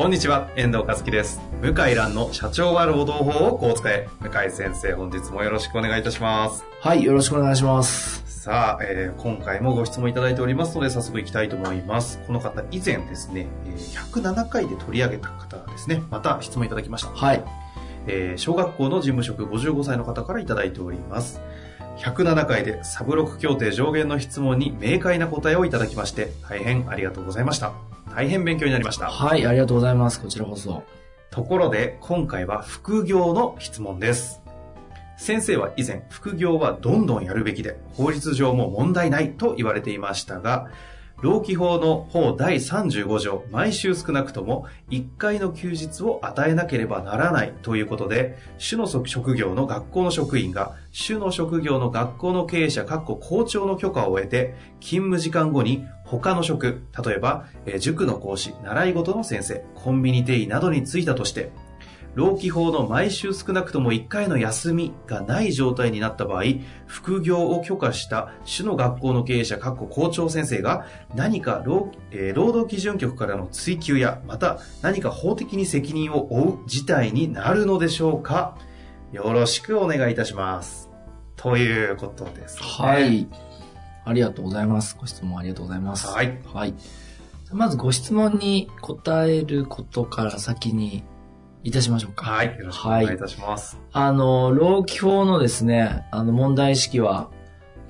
こんにちは、遠藤和樹です。向井蘭の社長は労働法をこう使え。向井先生、本日もよろしくお願いいたします。はい、よろしくお願いします。さあ、えー今回もご質問いただいておりますので、早速いきたいと思います。この方、以前ですね、えー107回で取り上げた方ですね、また質問いただきました。はい。えー小学校の事務職55歳の方からいただいております。107回でサブロック協定上限の質問に明快な答えをいただきまして、大変ありがとうございました。大変勉強になりました。はい、ありがとうございます。こちらこそ。ところで、今回は副業の質問です。先生は以前、副業はどんどんやるべきで、法律上も問題ないと言われていましたが、労基法の法第35条、毎週少なくとも1回の休日を与えなければならないということで、主の職業の学校の職員が、主の職業の学校の経営者、かっこ校長の許可を得て、勤務時間後に他の職、例えば、塾の講師、習い事の先生、コンビニ店員などに就いたとして、労基法の毎週少なくとも1回の休みがない状態になった場合、副業を許可した主の学校の経営者、かっこ校長先生が何か労,、えー労働基準局からの追及や、また何か法的に責任を負う事態になるのでしょうか？よろしくお願いいたします。ということです、ね。はい。ありがとうございます。ご質問ありがとうございます。はい。はい。まずご質問に答えることから先にいたしましょうか。はい。よろしくお願いいたします。あの、労基法のですね、あの、問題意識は、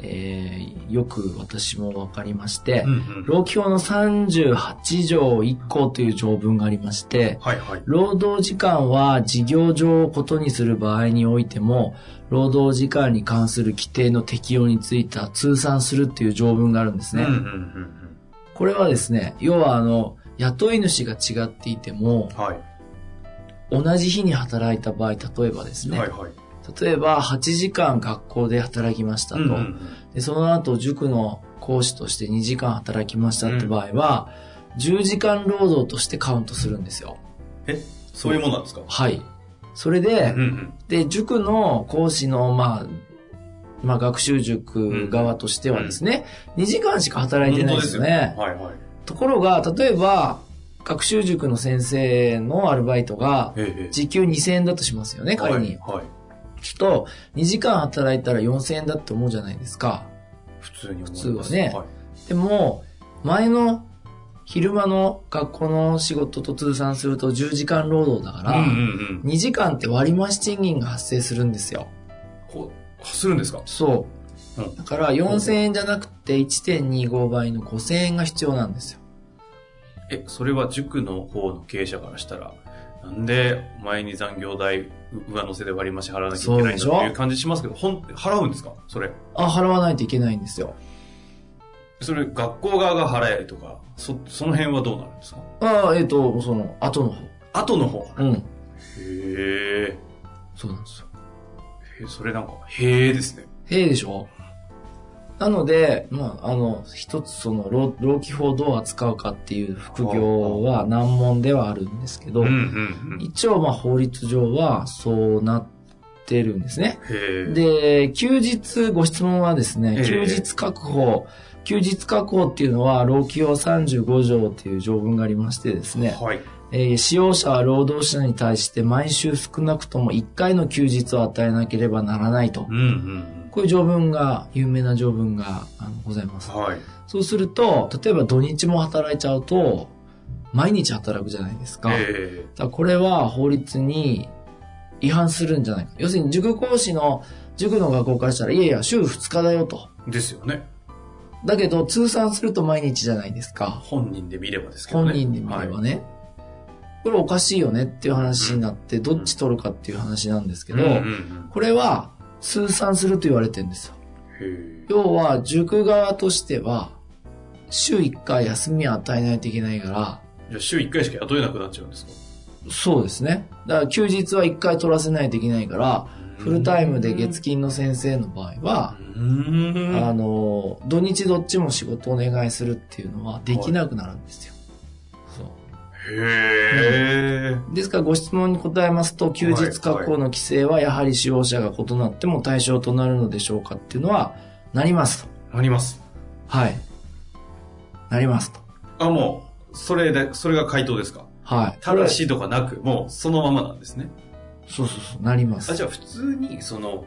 えー、よく私もわかりまして、うんうん。労基法の38条1項という条文がありまして、はいはい。労働時間は事業上をことにする場合においても、労働時間に関する規定の適用については通算するっていう条文があるんですね。これはですね、要はあの、雇い主が違っていても、うん。はい。同じ日に働いた場合、例えばですね、はいはい。例えば8時間学校で働きましたと、うんうんでその後塾の講師として2時間働きましたって場合は、10時間労働としてカウントするんですよ。え、そういうもんなんですか？はい。それで、うんうん。で、塾の講師の、まあ、まあ、学習塾側としてはですね、2時間しか働いてないですよね。はいはい。ところが、例えば、学習塾の先生のアルバイトが、ええ時給2000円だとしますよね、仮に。はい。はいちょっと、2時間働いたら4000円だって思うじゃないですか。普通に思います。普通はねはいでも、前の昼間の学校の仕事と通算すると10時間労働だから、うんうんうん。2時間って割増賃金が発生するんですよ。こう、するんですか？そう。うんだから4000円じゃなくて1.25倍の5000円が必要なんですよ。え、それは塾の方の経営者からしたら、なんで前に残業代上乗せで割り増し払わなきゃいけないんだっていう感じしますけど、ほん、払うんですか？それ。あ、払わないといけないんですよ。それ、学校側が払えとか、そ、その辺はどうなるんですか？ああ、えっ、と、その、後の方。後の方？うん。へえ。そうなんですよ。へそれなんか、へえですね。へえでしょ？なので、まあ、あの、一つその、労労基法をどう扱うかっていう副業は難問ではあるんですけど、うんうんうん。一応まあ法律上はそうなってるんですね。で、休日、ご質問はですね、ええ休日確保、休日確保っていうのは、労基法35条っていう条文がありましてですね、はい。えー使用者は労働者に対して毎週少なくとも1回の休日を与えなければならないとう。んうんこういう条文が、有名な条文があのございますうん。。はい。そうすると、例えば土日も働いちゃうと、毎日働くじゃないですか。えだからこれは法律に違反するんじゃないか。要するに塾講師の、塾の学校からしたら、いやいや、週2日だよと。えですよね。だけど、通算すると毎日じゃないですか。本人で見ればですけどね。本人で見ればね。これおかしいよねっていう話になって、どっち取るかっていう話なんですけど。これは通算すると言われてるんですよ。要は、塾側としては、週1回休みを与えないといけないから、じゃあ週1回しか雇えなくなっちゃうんですか？そうですね。だから休日は1回取らせないといけないから、フルタイムで月金の先生の場合は。あの、土日どっちも仕事をお願いするっていうのはできなくなるんですよ。そう。へえ。ですからご質問に答えますと、休日確保の規制はやはり使用者が異なっても対象となるのでしょうかっていうのは、なりますと。あります。はい。なりますと。あ、もう、それで、それが回答ですか？はい。ただしとかなく、もうそのままなんですね。そうそうそう、なりますあ、。じゃあ普通に、その、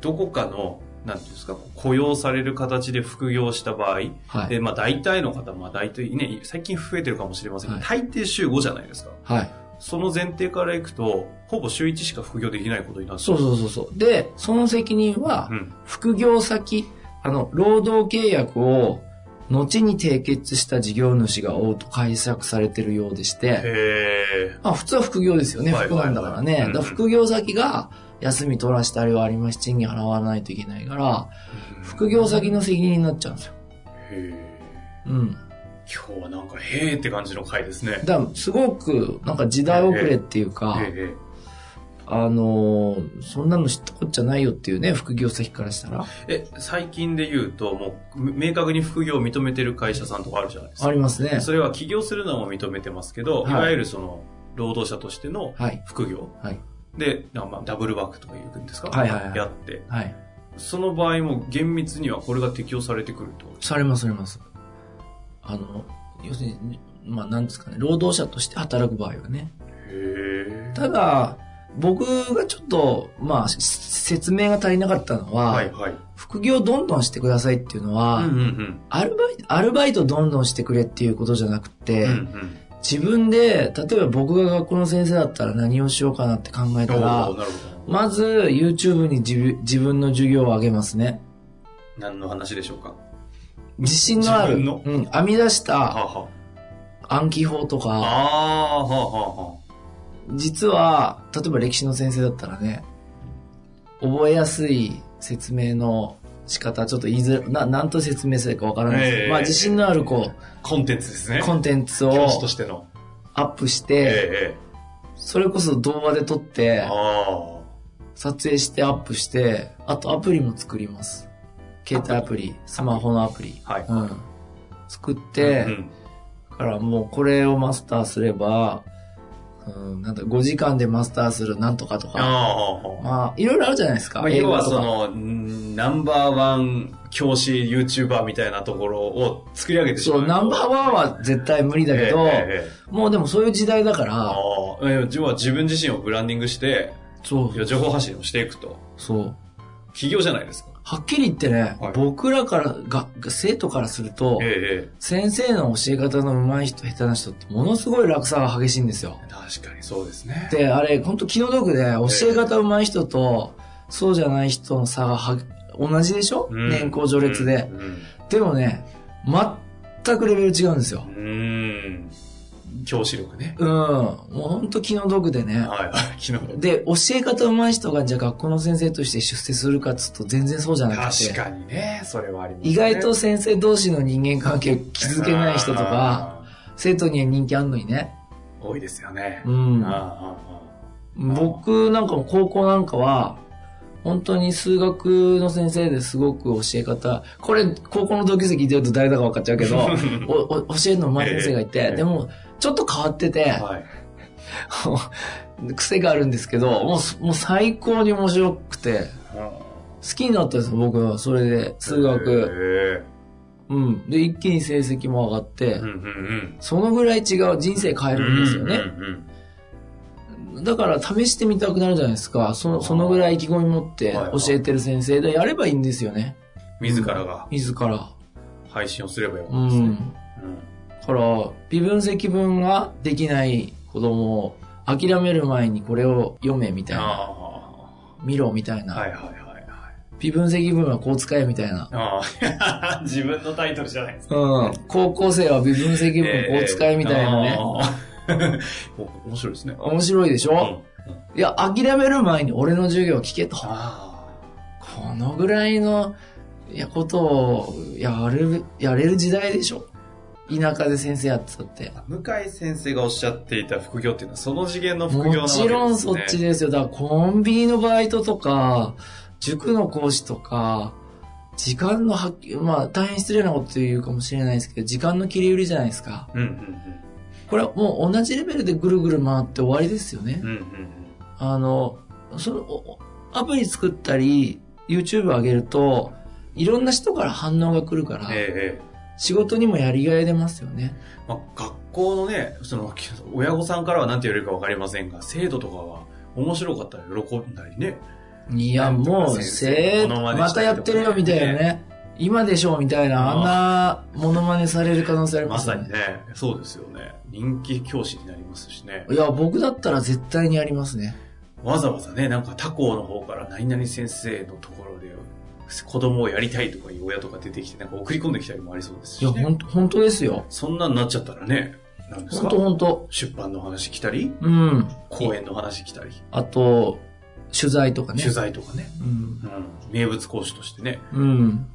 どこかの、なんていうんですか、雇用される形で副業した場合、はい。で、まあ大体の方、まあ大体ね、最近増えてるかもしれませんけど、大抵週5じゃないですか。はい。その前提からいくと、ほぼ週1しか副業できないことになってそうそうそうそう。で、その責任はう、ん。副業先、あの、労働契約を、後に締結した事業主が負うと解釈されてるようでして。まあ普通は副業ですよね。はい副なんだからね。副業先が休み取らしたりはありますし、賃金払わないといけないから、副業先の責任になっちゃうんですよ。へえ。うん。今日はなんか、へえって感じの回ですね。だすごく、なんか時代遅れっていうか。あのーそんなの知ったこっちゃないよっていうね、副業先からしたら。え、最近で言うと、もう、明確に副業を認めてる会社さんとかあるじゃないですか。ありますね。それは起業するのも認めてますけど、はいい、わゆるその、労働者としてのはい。副業。はい。で、なんかまあダブルワークとか言うんですか？はいはいはいやって。はい。その場合も厳密にはこれが適用されてくると？されます、されます。あの、要するに、まあ、なんですかね、労働者として働く場合はね。へただ、僕がちょっと、まあ、し説明が足りなかったのは、はいはい。副業どんどんしてくださいっていうのは、うんうんアルバイト、アルバイトどんどんしてくれっていうことじゃなくて、うん。うんうん。自分で、例えば僕が学校の先生だったら何をしようかなって考えたおらまず YouTube に自分自分の授業を上げますね。ど。何の話でしょうか？自信のある、自分の？うん、編み出しはたあは暗記法とあ。か、ああ、はあは実は、例えば歴史の先生だったらね、覚えやすい説明の仕方、ちょっと言いづら、な、なんと説明するかわからないですけど、ええまあ自信のあるこあ。コンテンツですね。う、コンテンツを教師としての。アップして、ええそれこそ動画で撮っええて、あ撮影してアップして、あとアプリも作ります。携帯アプリ、スマホのアプリ。あ。はい。うん。作っうて、んだからもうこれをマスターすれば、うん、なんだ、5時間でマスターするなんとかとか、ああ。まあ、いろいろあるじゃないですか。まあ、要はその、んナンバーワン教師 YouTuber みたいなところを作り上げてしまうと。そう、ナンバーワンは絶対無理だけど、ええええもうでもそういう時代だから、ああ、え要は自分自身をブランディングして、そう情報発信をしていくと。そう。企業じゃないですか。はっきり言ってね、はい僕らからが、生徒からすると、ええ先生の教え方の上手い人、下手な人ってものすごい落差が激しいんですよ。ええ確かにそうですね。で、あれ、本当気の毒で、教え方上手い人と、そうじゃない人の差がは同じでしょ、うん年功序列で。うん。でもね、全くレベル違うんですよ。うん。うん教師力ね。うん。もう本当気の毒でね。はいはい。昨日。で、教え方上手い人が、じゃあ学校の先生として出世するかっつうと全然そうじゃなくて。確かにね、それはあります、ね。意外と先生同士の人間関係を築けない人とか、生徒には人気あんのにね。多いですよね。うん。僕なんかも高校なんかは、本当に数学の先生ですごく教え方、これ高校の同級生聞いてると誰だか分かっちゃうけど、おお教えるの上手い先生がいて、ええでもちょっと変わってて、はい。癖があるんですけど、もうすもう最高に面白くて、好きになったんですよ、僕は。それで、数学。へうん。で、一気に成績も上がって、えうんうんうん。そのぐらい違う人生変えるんですよね。うんうんだから試してみたくなるじゃないですか。そのそのぐらい意気込み持って教えてる先生でやればいいんですよね。うん。自らが自ら。配信をすればよかうったですね。ん。だから、微分積分ができない子供を諦める前にこれを読めみたいな。あ見ろみたいあ。な。はいはいはいはい。微分積分はこう使えみたいな。ああ。自分のタイトルじゃないですか。うん。高校生は微分積分こう使えみたいなね。ね。お 面白いですね。面白いでしょ、うんうんいや、諦める前に俺の授業を聞けと。あこのぐらいの、いや、ことをやれる、やれる時代でしょ？田舎で先生やってたって。向井先生がおっしゃっていた副業っていうのはその次元の副業なわけですね。もちろんそっちですよ。だからコンビニのバイトとか、塾の講師とか、時間の発揮、まあ大変失礼なこと言うかもしれないですけど、時間の切り売りじゃないですか。うんうんこれはもう同じレベルでぐるぐる回って終わりですよね。うん。うんうんあの、その、おアプリ作ったり、YouTube 上げると、いろんな人から反応が来るからうん。、ええええ。仕事にもやりがい出ますよね。まあ、学校のね、その、親御さんからは何て言われるかわかりませんが、生徒とかは面白かったら喜んだりね。いや、もう、先生せモノマネまたやってるよみたいなね。今でしょみたいな、あんなモノマネされる可能性ありまよね。ますさにね、そうですよね。人気教師になりますしね。いや、僕だったら絶対にやりますね。わざわざね、なんか他校の方から何々先生のところで子供をやりたいとかいう親とか出てきて、なんか送り込んできたりもありそうですいや、しね。ほんと、本当ですよ。そんなになっちゃったらね、なんですか？本当本当出版の話来たり、うん。講演の話来たり、あと、取材とかね。取材とかね、うん。うん、名物講師としてね。うん。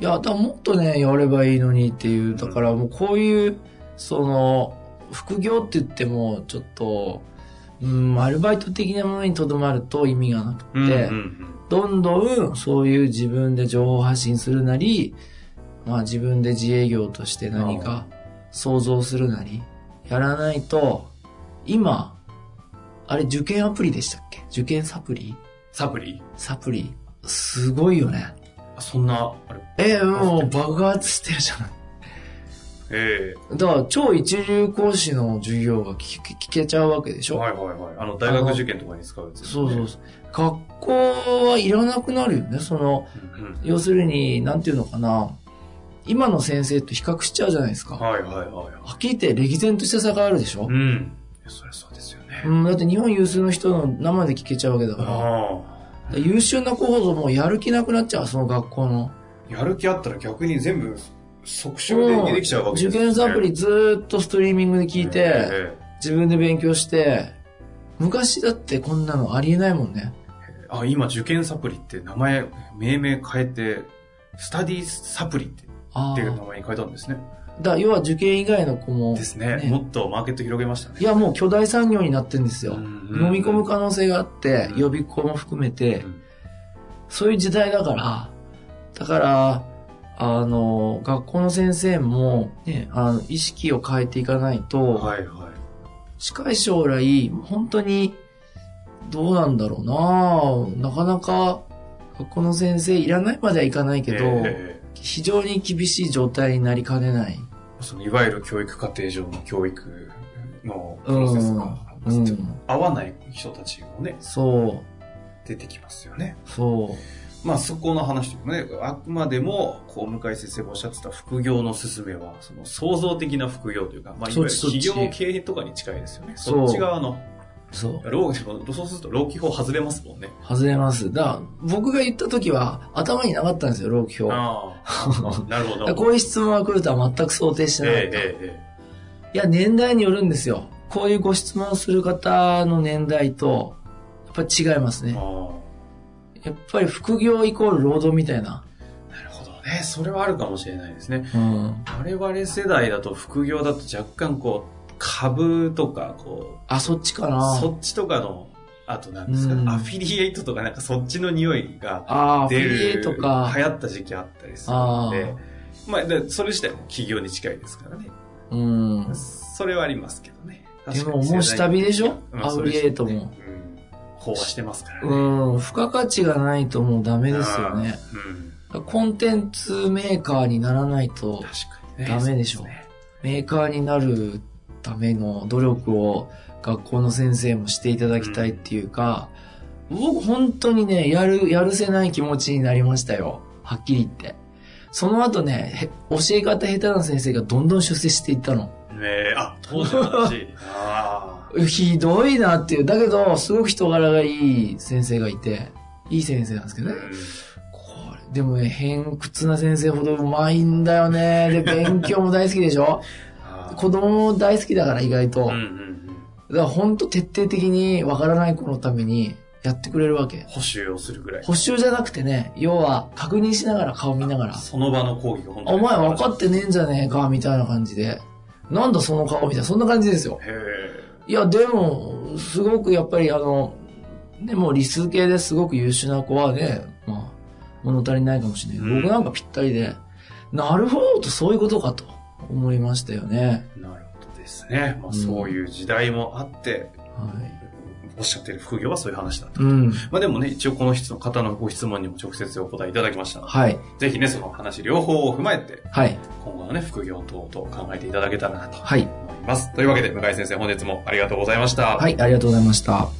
いや、だもっとね、やればいいのにっていう、だからもうこういう、その、副業って言っても、ちょっと、うん、アルバイト的なものにとどまると意味がなくて、うんうんどんどんそういう自分で情報発信するなり、まあ自分で自営業として何か想像するなり、やらないと、今、あれ受験アプリでしたっけ？受験サプリ？サプリ？サプリ。すごいよね。あそんな、あれ、えもう爆発してるじゃない。えだから超一流講師の授業が聞け聞けちゃうわけでしょ、えはいはいはい。あの、大学受験とかに使うやつね、そうそうそう。学校はいらなくなるよね。その、うんうん要するに、なんていうのかな。今の先生と比較しちゃうじゃないですか。ははいはいはい。っきり言って歴然とした差があるでしょ？う、ん。そりゃそうですよね。うん、だって日本有数の人の生で聞けちゃうわけだから。あら優秀な候補ともうやる気なくなっちゃう、その学校の。あ。やる気あったら逆に全部即習でできちゃうわけです受験サプリずーっとストリーミングで聞いて、え自分で勉強して、昔だってこんなのありえないもんね。えあ、今受験サプリって名前、命名変えて、スタディサプリってあっていう名あ。前に変えたんですね。だ要は受験以外の子も。ですねもっとマーケット広げましたね。いや、もう巨大産業になってるんですよ。うん飲み込む可能性があって、うん予備校も含めて、うんそういう時代だから、だから、あの、学校の先生も、ね、あの、意識を変えていかないと、はいはい。近い将来、本当に、どうなんだろうななかなか、学校の先生いらないまではいかないけど、ええ非常に厳しい状態になりかねない。そのいわゆる教育課程上の教育のプロセスが、うん。合わない人たちもね、そう、出てきますよね。そう。まあそこの話というかね、あくまでも、こう、向井先生がおっしゃってた副業の勧めは、その創造的な副業というか、まあいわゆる企業経営とかに近いですよね。そっち側の、そう。労でもそうすると労基法外れますもんね。外れます。だから、僕が言った時は、頭になかったんですよ、労基表。だかああ。なるほど。らこういう質問が来るとは全く想定してなかった。えええええいや、年代によるんですよ。こういうご質問をする方の年代と、やっぱり違いますえね。あやっぱり副業イコール労働みたいな。あ。なるほどね。それはあるかもしれないですね。うん。我々世代だと副業だと若干こう、株とか、こあ、そっちかう、な。そっちとかの、あとなんですか、うんアフィリエイトとかなんかそっちの匂いがああ、フ出ィリエイる、トか。流行った時期あったりするので、まあ、でそれ自体も企業に近いですからね。うん。それはありますけどね。でももう下火でしょ？うんアフィリエイトも。うん。飽和してますからね。うん。付加価値がないともうダメですよね。うん。コンテンツメーカーにならないと。ダメでしょそうすねメーカーになるための努力を学校の先生もしていただきたいっていうか、僕本当にね、やる、やるせない気持ちになりましたよ。はっきり言って。その後ね、へ教え方下手な先生がどんどん出世していったの。ねえ、あ、当時の話。ああ。ひどいなっていう。だけど、すごく人柄がいい先生がいて、いい先生なんですけどね。これ、でもね、偏屈な先生ほどうまいんだよね。で、勉強も大好きでしょ 子供も大好きだから意外と。うんうんうん。だから本当徹底的にわからない子のためにやってくれるわけ。補修をするぐらい。補修じゃなくてね、要は確認しながら顔見ながら、その場の講義が本当おに。前分かってねえんじゃねえか、みたいな感じで。なんだその顔みたいな、そんな感じですよ。へいや、でも、すごくやっぱりあの、でも理数系ですごく優秀な子はね、まあ、物足りないかもしれない僕なんかぴったりで、なるほどとそういうことかと思いましたよね。え。なるほどですね。まあ、そういう時代もあって、はい。おっしゃってる副業はそういう話だと。うん。まあでもね、一応この質問方のご質問にも直接お答えいただきましたので、はい。ぜひね、その話両方を踏まえて、はい。今後のね、副業等々考えていただけたらなとはい。思います。というわけで、向井先生、本日もありがとうございました。はい、ありがとうございました。